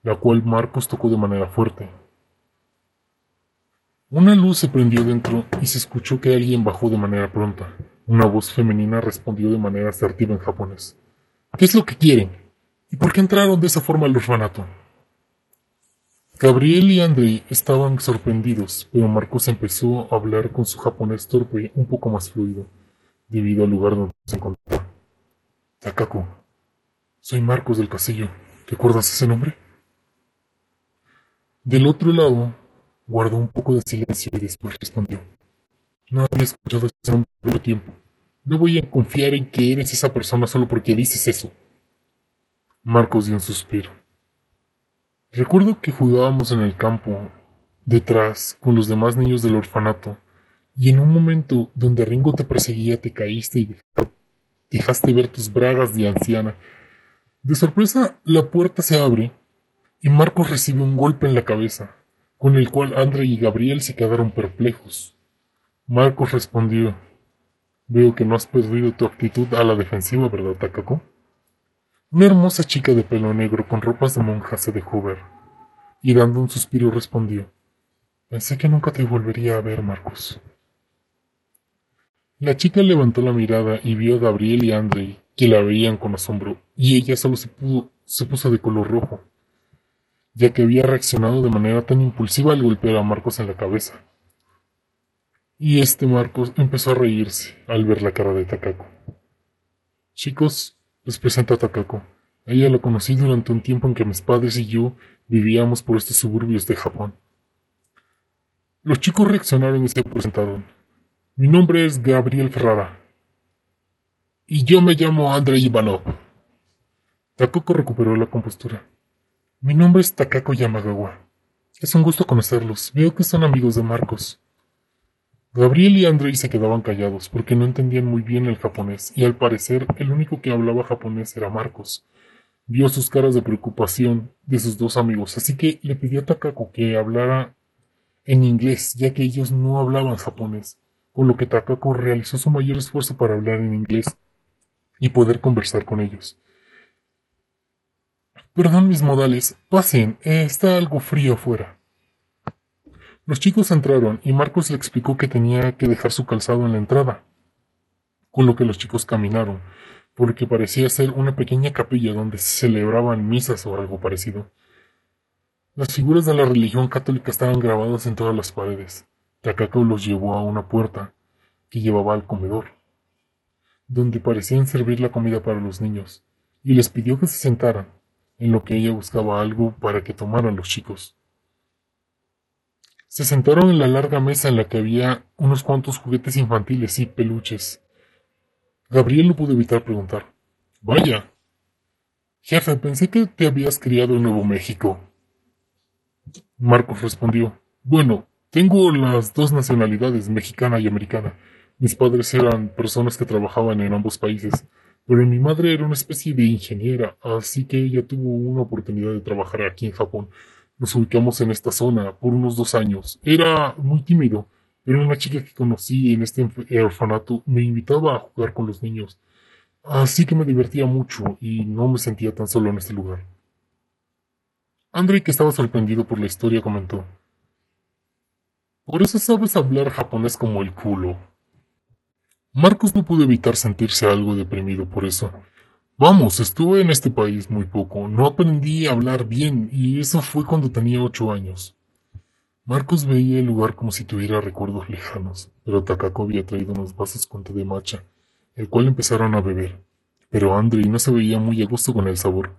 la cual Marcos tocó de manera fuerte. Una luz se prendió dentro y se escuchó que alguien bajó de manera pronta. Una voz femenina respondió de manera asertiva en japonés. ¿Qué es lo que quieren? ¿Y por qué entraron de esa forma al orfanato? Gabriel y Andrei estaban sorprendidos, pero Marcos empezó a hablar con su japonés torpe un poco más fluido debido al lugar donde se encontraba. Takako, soy Marcos del Castillo. ¿Recuerdas ese nombre? Del otro lado, guardó un poco de silencio y después respondió. No había escuchado ese nombre por tiempo. No voy a confiar en que eres esa persona solo porque dices eso. Marcos dio un suspiro. Recuerdo que jugábamos en el campo, detrás, con los demás niños del orfanato, y en un momento donde Ringo te perseguía te caíste y dejaste ver tus bragas de anciana. De sorpresa, la puerta se abre y Marcos recibe un golpe en la cabeza, con el cual Andre y Gabriel se quedaron perplejos. Marcos respondió, Veo que no has perdido tu actitud a la defensiva, ¿verdad, Takako? Una hermosa chica de pelo negro con ropas de monja se dejó ver, y dando un suspiro respondió, Pensé que nunca te volvería a ver, Marcos. La chica levantó la mirada y vio a Gabriel y Andrei, que la veían con asombro, y ella solo se, puso de color rojo, ya que había reaccionado de manera tan impulsiva al golpear a Marcos en la cabeza. Y este Marcos empezó a reírse al ver la cara de Takako. Chicos, les presento a Takako. Ella la conocí durante un tiempo en que mis padres y yo vivíamos por estos suburbios de Japón. Los chicos reaccionaron y se presentaron. Mi nombre es Gabriel Ferrara. Y yo me llamo Andrei Ivanov. Takako recuperó la compostura. Mi nombre es Takako Yamagawa. Es un gusto conocerlos. Veo que son amigos de Marcos. Gabriel y Andrei se quedaban callados porque no entendían muy bien el japonés y al parecer el único que hablaba japonés era Marcos. Vio sus caras de preocupación de sus dos amigos, así que le pidió a Takako que hablara en inglés, ya que ellos no hablaban japonés con lo que Takako realizó su mayor esfuerzo para hablar en inglés y poder conversar con ellos. Perdón mis modales, pasen, eh, está algo frío afuera. Los chicos entraron y Marcos le explicó que tenía que dejar su calzado en la entrada, con lo que los chicos caminaron, porque parecía ser una pequeña capilla donde se celebraban misas o algo parecido. Las figuras de la religión católica estaban grabadas en todas las paredes. Takako los llevó a una puerta que llevaba al comedor, donde parecían servir la comida para los niños, y les pidió que se sentaran, en lo que ella buscaba algo para que tomaran los chicos. Se sentaron en la larga mesa en la que había unos cuantos juguetes infantiles y peluches. Gabriel no pudo evitar preguntar. Vaya. Jefe, pensé que te habías criado en Nuevo México. Marcos respondió. Bueno, tengo las dos nacionalidades, mexicana y americana. Mis padres eran personas que trabajaban en ambos países, pero mi madre era una especie de ingeniera, así que ella tuvo una oportunidad de trabajar aquí en Japón. Nos ubicamos en esta zona por unos dos años. Era muy tímido, pero una chica que conocí en este orfanato me invitaba a jugar con los niños. Así que me divertía mucho y no me sentía tan solo en este lugar. Andrei, que estaba sorprendido por la historia, comentó. Por eso sabes hablar japonés como el culo. Marcos no pudo evitar sentirse algo deprimido por eso. Vamos, estuve en este país muy poco, no aprendí a hablar bien, y eso fue cuando tenía ocho años. Marcos veía el lugar como si tuviera recuerdos lejanos, pero Takako había traído unos vasos con té de matcha, el cual empezaron a beber. Pero Andrei no se veía muy a gusto con el sabor.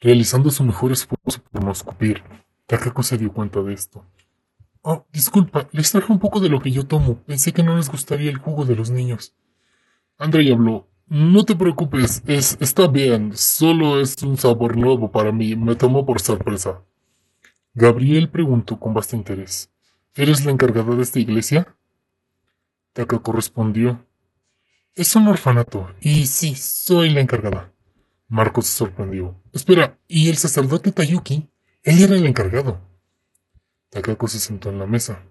Realizando su mejor esfuerzo por no escupir, Takako se dio cuenta de esto. Oh, disculpa, les traje un poco de lo que yo tomo. Pensé que no les gustaría el jugo de los niños. Andrei habló. No te preocupes, es, está bien, solo es un sabor nuevo para mí, me tomó por sorpresa. Gabriel preguntó con bastante interés. ¿Eres la encargada de esta iglesia? Takako respondió. Es un orfanato, y sí, soy la encargada. Marcos se sorprendió. Espera, ¿y el sacerdote Tayuki? Él era el encargado. Takako se sentó en la mesa.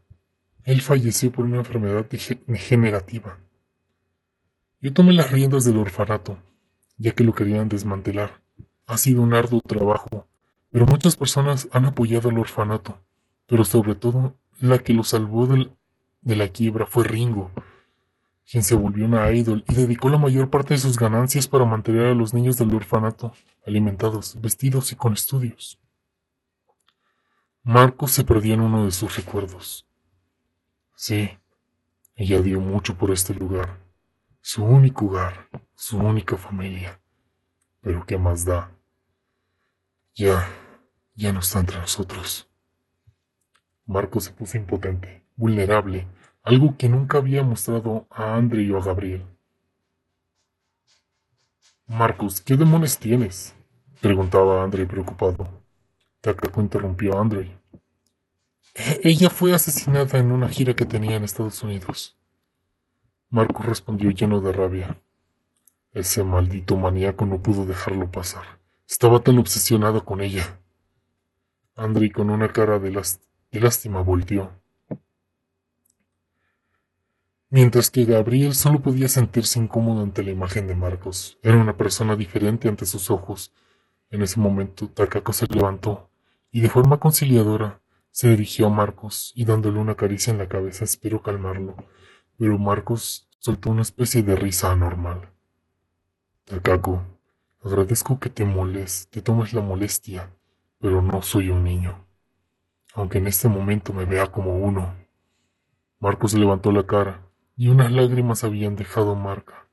Él falleció por una enfermedad degenerativa. Yo tomé las riendas del orfanato, ya que lo querían desmantelar. Ha sido un arduo trabajo, pero muchas personas han apoyado al orfanato, pero sobre todo la que lo salvó de la quiebra fue Ringo, quien se volvió una idol y dedicó la mayor parte de sus ganancias para mantener a los niños del orfanato alimentados, vestidos y con estudios. Marcos se perdió en uno de sus recuerdos. Sí, ella dio mucho por este lugar, su único hogar, su única familia. Pero ¿qué más da? Ya, ya no está entre nosotros. Marcos se puso impotente, vulnerable, algo que nunca había mostrado a Andre o a Gabriel. Marcos, ¿qué demonios tienes? preguntaba Andre preocupado. Takako interrumpió a Andre. Ella fue asesinada en una gira que tenía en Estados Unidos. Marcos respondió lleno de rabia. Ese maldito maníaco no pudo dejarlo pasar. Estaba tan obsesionado con ella. Andre con una cara de, de lástima volteó mientras que Gabriel solo podía sentirse incómodo ante la imagen de Marcos. Era una persona diferente ante sus ojos. En ese momento, Takako se levantó y de forma conciliadora se dirigió a Marcos y dándole una caricia en la cabeza esperó calmarlo, pero Marcos soltó una especie de risa anormal. Takako, agradezco que te moles, te tomes la molestia, pero no soy un niño. Aunque en este momento me vea como uno. Marcos levantó la cara y unas lágrimas habían dejado marca,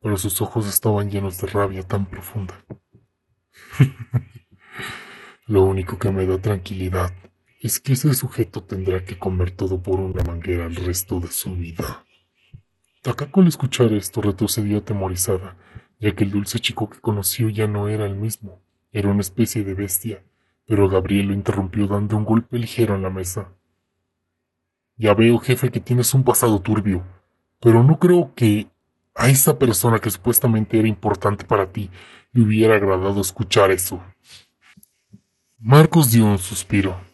pero sus ojos estaban llenos de rabia tan profunda. Lo único que me da tranquilidad es que ese sujeto tendrá que comer todo por una manguera el resto de su vida. Takako al escuchar esto retrocedió atemorizada, ya que el dulce chico que conoció ya no era el mismo, era una especie de bestia, pero Gabriel lo interrumpió dando un golpe ligero en la mesa. Ya veo, jefe, que tienes un pasado turbio, pero no creo que a esa persona que supuestamente era importante para ti le hubiera agradado escuchar eso. Marcos dio un suspiro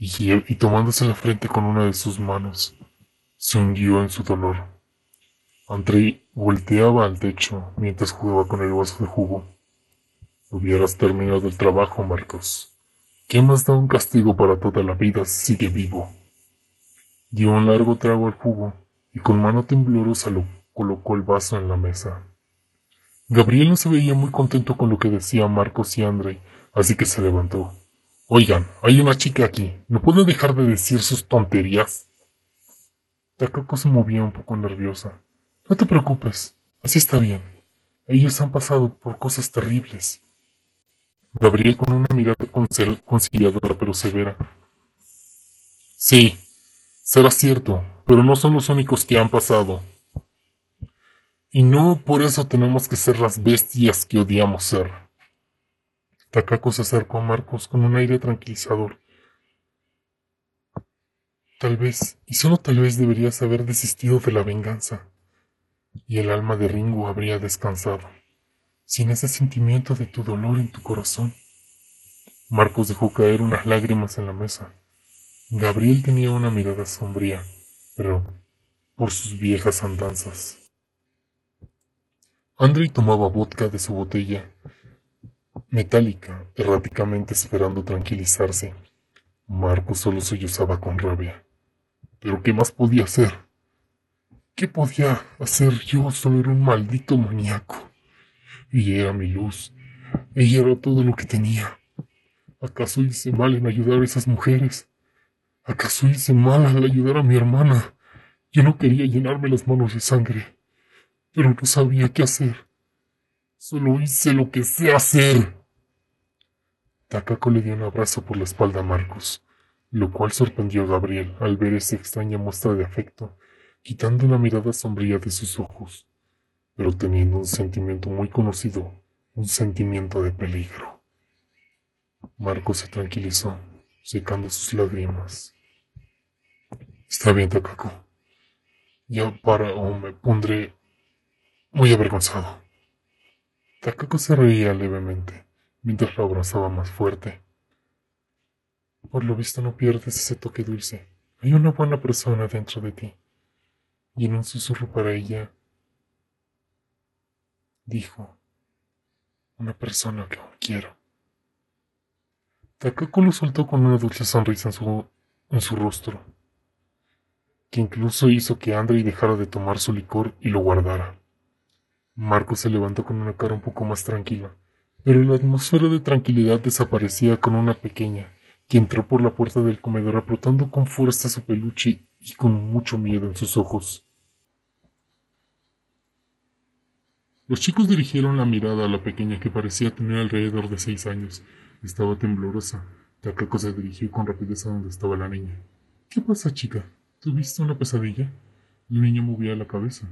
y, tomándose la frente con una de sus manos, se hundió en su dolor. Andrei volteaba al techo mientras jugaba con el vaso de jugo. Hubieras terminado el trabajo, Marcos. ¿Qué más da un castigo para toda la vida? Sigue vivo. Dio un largo trago al jugo y con mano temblorosa lo colocó el vaso en la mesa. Gabriel no se veía muy contento con lo que decían Marcos y Andrei, así que se levantó. Oigan, hay una chica aquí. ¿No puede dejar de decir sus tonterías? Takako se movía un poco nerviosa. No te preocupes, así está bien. Ellos han pasado por cosas terribles. Gabriel con una mirada conciliadora pero severa. Sí, será cierto, pero no son los únicos que han pasado. Y no por eso tenemos que ser las bestias que odiamos ser. Takako se acercó a Marcos con un aire tranquilizador. Tal vez, y solo tal vez deberías haber desistido de la venganza, y el alma de Ringo habría descansado, sin ese sentimiento de tu dolor en tu corazón. Marcos dejó caer unas lágrimas en la mesa. Gabriel tenía una mirada sombría pero por sus viejas andanzas. Andrei tomaba vodka de su botella metálica, erráticamente esperando tranquilizarse. Marcos solo sollozaba con rabia. ¿Pero qué más podía hacer? ¿Qué podía hacer yo? Solo era un maldito maníaco. Ella era mi luz. Ella era todo lo que tenía. ¿Acaso hice mal en ayudar a esas mujeres? ¿Acaso hice mal al ayudar a mi hermana? Yo no quería llenarme las manos de sangre, pero no sabía qué hacer. Solo hice lo que sé hacer. Takako le dio un abrazo por la espalda a Marcos, lo cual sorprendió a Gabriel al ver esa extraña muestra de afecto, quitando una mirada sombría de sus ojos, pero teniendo un sentimiento muy conocido, un sentimiento de peligro. Marcos se tranquilizó, secando sus lágrimas. Está bien, Takako. Ya para o me pondré muy avergonzado. Takako se reía levemente mientras lo abrazaba más fuerte. Por lo visto no pierdes ese toque dulce. Hay una buena persona dentro de ti. Y en un susurro para ella, dijo, una persona que aún quiero. Takako lo soltó con una dulce sonrisa en su, en su rostro, que incluso hizo que Andrei dejara de tomar su licor y lo guardara. Marco se levantó con una cara un poco más tranquila pero la atmósfera de tranquilidad desaparecía con una pequeña, que entró por la puerta del comedor apretando con fuerza su peluche y con mucho miedo en sus ojos. Los chicos dirigieron la mirada a la pequeña que parecía tener alrededor de seis años. Estaba temblorosa. Takako se dirigió con rapidez a donde estaba la niña. ¿Qué pasa, chica? ¿Tuviste una pesadilla? La niña movía la cabeza.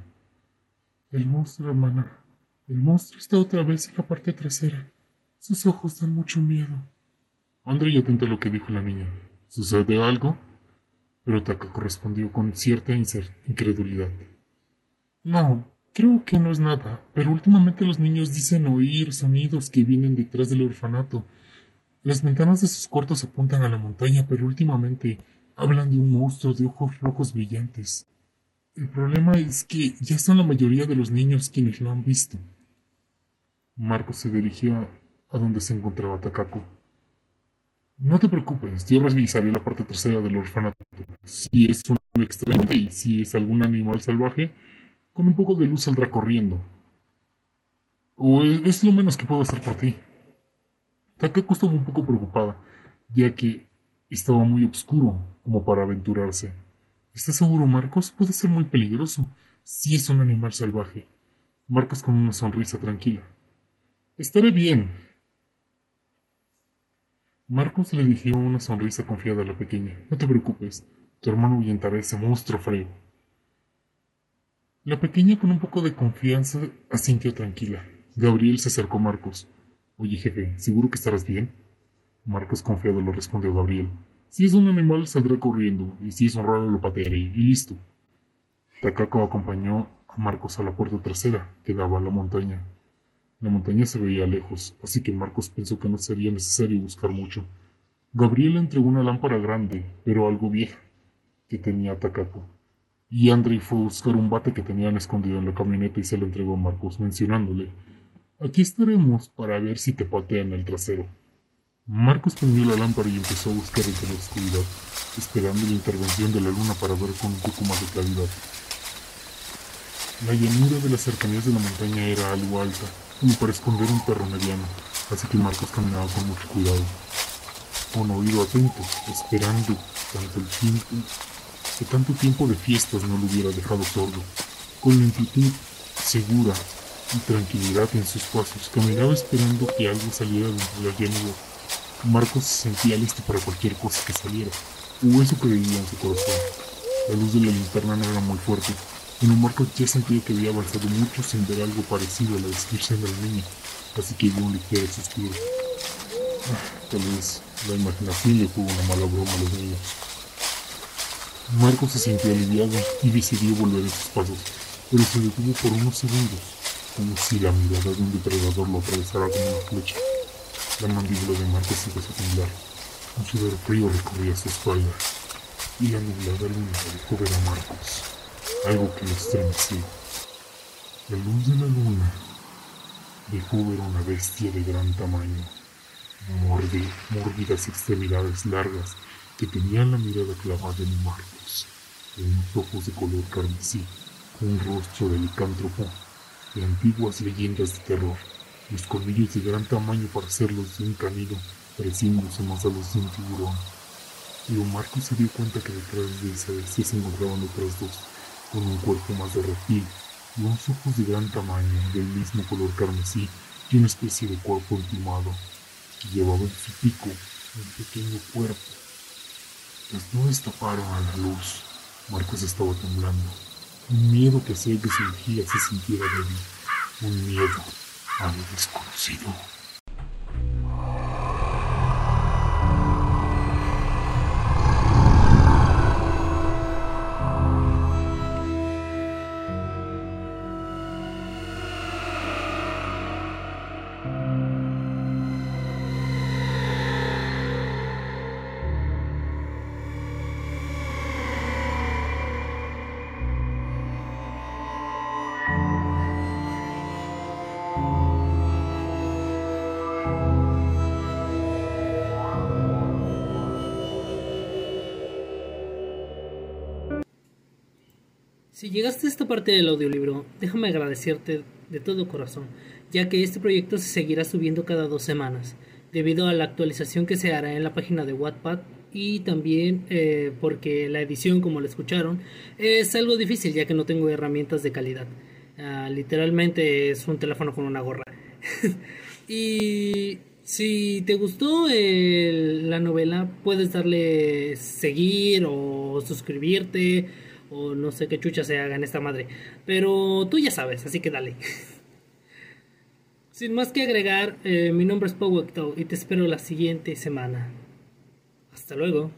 El monstruo, hermana. El monstruo está otra vez en la parte trasera. Sus ojos dan mucho miedo. André atento a lo que dijo la niña. ¿Sucede algo? Pero Takako respondió con cierta incredulidad. No, creo que no es nada, pero últimamente los niños dicen oír sonidos que vienen detrás del orfanato. Las ventanas de sus cuartos apuntan a la montaña, pero últimamente hablan de un monstruo de ojos rojos brillantes. El problema es que ya son la mayoría de los niños quienes lo han visto. Marcos se dirigió a donde se encontraba Takako. No te preocupes, yo revisaré la parte trasera del orfanato. Si es un extraño y si es algún animal salvaje, con un poco de luz saldrá corriendo. O es lo menos que puedo hacer por ti. Takako estaba un poco preocupada, ya que estaba muy oscuro como para aventurarse. ¿Estás seguro, Marcos? Puede ser muy peligroso si es un animal salvaje. Marcos con una sonrisa tranquila. Estaré bien. Marcos le dirigió una sonrisa confiada a la pequeña. No te preocupes, tu hermano ahuyentará ese monstruo frío. La pequeña con un poco de confianza asintió tranquila. Gabriel se acercó a Marcos. Oye, jefe, ¿seguro que estarás bien? Marcos confiado le respondió Gabriel. Si es un animal saldrá corriendo, y si es un raro lo patearé, y listo. Takako acompañó a Marcos a la puerta trasera, que daba a la montaña. La montaña se veía lejos, así que Marcos pensó que no sería necesario buscar mucho. Gabriel entregó una lámpara grande, pero algo vieja, que tenía Takako. Y Andrei fue a buscar un bate que tenían escondido en la camioneta y se lo entregó a Marcos, mencionándole: Aquí estaremos para ver si te patean el trasero. Marcos prendió la lámpara y empezó a buscar entre la oscuridad, esperando la intervención de la luna para ver con un poco más de claridad. La llanura de las cercanías de la montaña era algo alta, como para esconder un perro mediano, así que Marcos caminaba con mucho cuidado, con oído atento, esperando tanto el tiempo, que tanto tiempo de fiestas no lo hubiera dejado sordo. Con lentitud, segura y tranquilidad en sus pasos, caminaba esperando que algo saliera de la llanura. Marcos se sentía listo para cualquier cosa que saliera, o eso creía en su corazón. La luz de la linterna no era muy fuerte, sin embargo, ya sentía que había avanzado mucho sin ver algo parecido a la descripción del niño, así que dio un ligero suspiro. Ah, tal vez la imaginación le jugó una mala broma a los niños. Marco se sintió aliviado y decidió volver a sus pasos, pero se detuvo por unos segundos, como si la mirada de un depredador lo atravesara como una flecha. La mandíbula de Marco se empezó a temblar. Un sudor frío recorría su espalda, y la nublada luna dejó ver a Marcos algo que lo estremeció. La luz de la luna dejó ver una bestia de gran tamaño, mórbidas extremidades largas que tenían la mirada clavada en Marcos, unos ojos de color carmesí, un rostro de licántropo, de antiguas leyendas de terror, los colmillos de gran tamaño para hacerlos de un canino, pareciéndose más a los de un tiburón. Pero Marcos se dio cuenta que detrás de esa bestia se encontraban otras dos, con un cuerpo más de reptil y unos ojos de gran tamaño, del mismo color carmesí y una especie de cuerpo emplumado. Llevaba en su pico un pequeño cuerpo. Las nubes taparon a la luz. Marcos estaba temblando. Un miedo que hacía que su mejilla se sintiera débil. Un miedo a lo desconocido. Si llegaste a esta parte del audiolibro, déjame agradecerte de todo corazón, ya que este proyecto se seguirá subiendo cada dos semanas, debido a la actualización que se hará en la página de Wattpad y también eh, porque la edición, como la escucharon, es algo difícil ya que no tengo herramientas de calidad. Ah, literalmente es un teléfono con una gorra. y si te gustó la novela, puedes darle seguir o suscribirte o no sé qué chucha se haga en esta madre. Pero tú ya sabes, así que dale. Sin más que agregar, eh, mi nombre es Powecto y te espero la siguiente semana. Hasta luego.